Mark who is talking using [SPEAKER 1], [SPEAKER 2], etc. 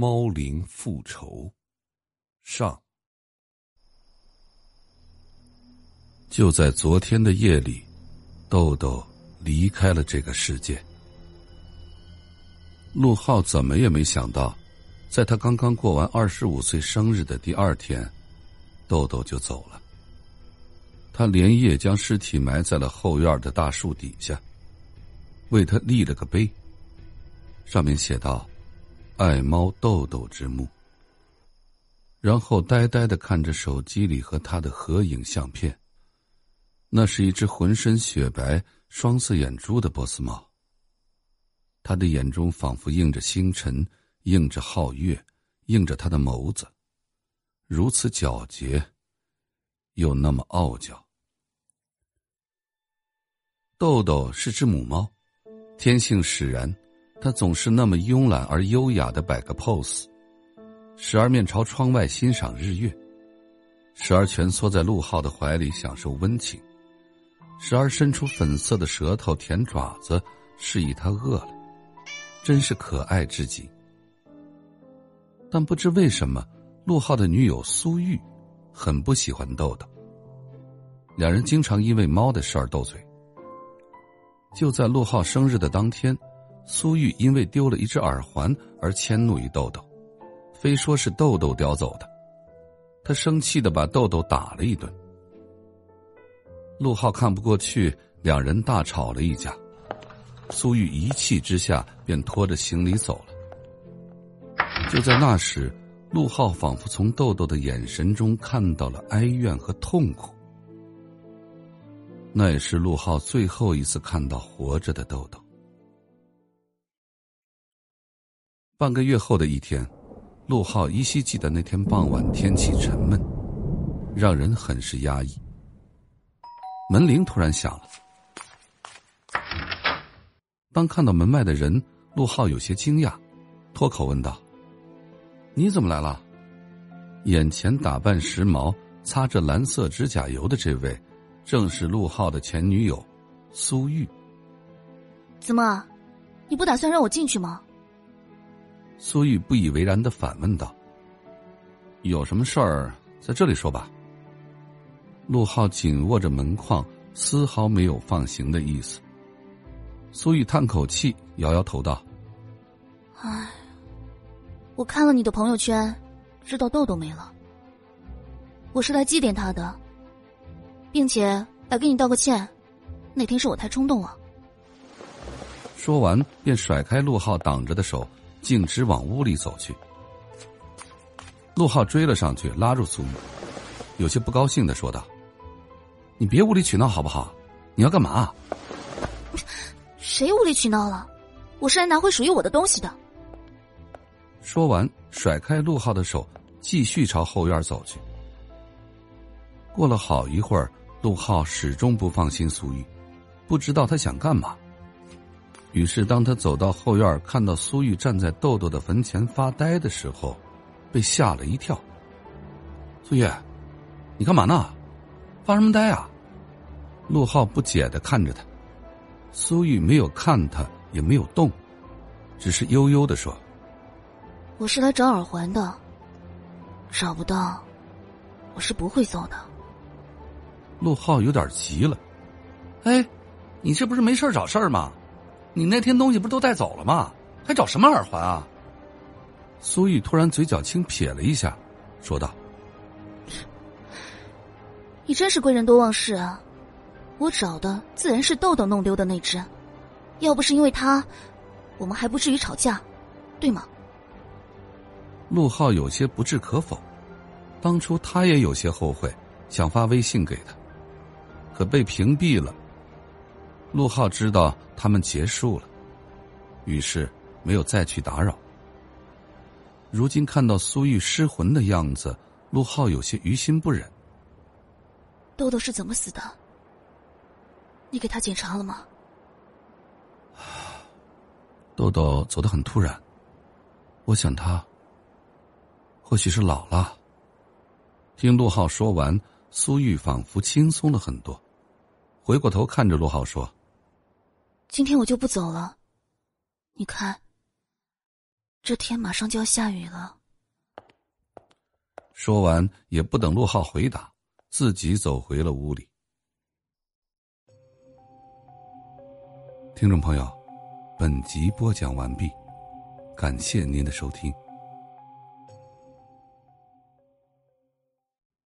[SPEAKER 1] 猫灵复仇上。就在昨天的夜里，豆豆离开了这个世界。陆浩怎么也没想到，在他刚刚过完二十五岁生日的第二天，豆豆就走了。他连夜将尸体埋在了后院的大树底下，为他立了个碑，上面写道：“爱猫豆豆之墓。”然后呆呆的看着手机里和他的合影相片。那是一只浑身雪白、双色眼珠的波斯猫。他的眼中仿佛映着星辰，映着皓月，映着他的眸子，如此皎洁，又那么傲娇。豆豆是只母猫，天性使然，他总是那么慵懒而优雅的摆个 pose，时而面朝窗外欣赏日月，时而蜷缩在陆浩的怀里享受温情。时而伸出粉色的舌头舔爪子，示意他饿了，真是可爱至极。但不知为什么，陆浩的女友苏玉很不喜欢豆豆。两人经常因为猫的事儿斗嘴。就在陆浩生日的当天，苏玉因为丢了一只耳环而迁怒于豆豆，非说是豆豆叼走的。他生气的把豆豆打了一顿。陆浩看不过去，两人大吵了一架。苏玉一气之下便拖着行李走了。就在那时，陆浩仿佛从豆豆的眼神中看到了哀怨和痛苦。那也是陆浩最后一次看到活着的豆豆。半个月后的一天，陆浩依稀记得那天傍晚天气沉闷，让人很是压抑。门铃突然响了。当看到门外的人，陆浩有些惊讶，脱口问道：“你怎么来了？”眼前打扮时髦、擦着蓝色指甲油的这位，正是陆浩的前女友苏玉。
[SPEAKER 2] 怎么，你不打算让我进去吗？
[SPEAKER 1] 苏玉不以为然的反问道：“有什么事儿，在这里说吧。”陆浩紧握着门框，丝毫没有放行的意思。苏玉叹口气，摇摇头道：“
[SPEAKER 2] 唉，我看了你的朋友圈，知道豆豆没了。我是来祭奠他的，并且来给你道个歉。那天是我太冲动了。”
[SPEAKER 1] 说完，便甩开陆浩挡着的手，径直往屋里走去。陆浩追了上去，拉住苏玉，有些不高兴的说道。你别无理取闹好不好？你要干嘛？
[SPEAKER 2] 谁无理取闹了？我是来拿回属于我的东西的。
[SPEAKER 1] 说完，甩开陆浩的手，继续朝后院走去。过了好一会儿，陆浩始终不放心苏玉，不知道他想干嘛。于是，当他走到后院，看到苏玉站在豆豆的坟前发呆的时候，被吓了一跳。苏玉，你干嘛呢？发什么呆啊？陆浩不解的看着他，苏玉没有看他，也没有动，只是悠悠的说：“
[SPEAKER 2] 我是来找耳环的，找不到，我是不会走的。”
[SPEAKER 1] 陆浩有点急了：“哎，你这不是没事找事儿吗？你那天东西不是都带走了吗？还找什么耳环啊？”苏玉突然嘴角轻撇了一下，说道。
[SPEAKER 2] 你真是贵人多忘事啊！我找的自然是豆豆弄丢的那只，要不是因为他，我们还不至于吵架，对吗？
[SPEAKER 1] 陆浩有些不置可否，当初他也有些后悔，想发微信给他，可被屏蔽了。陆浩知道他们结束了，于是没有再去打扰。如今看到苏玉失魂的样子，陆浩有些于心不忍。
[SPEAKER 2] 豆豆是怎么死的？你给他检查了吗？
[SPEAKER 1] 豆豆走得很突然，我想他或许是老了。听陆浩说完，苏玉仿佛轻松了很多，回过头看着陆浩说：“
[SPEAKER 2] 今天我就不走了，你看，这天马上就要下雨了。
[SPEAKER 1] 说完，也不等陆浩回答，自己走回了屋里。听众朋友，本集播讲完毕，感谢您的收听。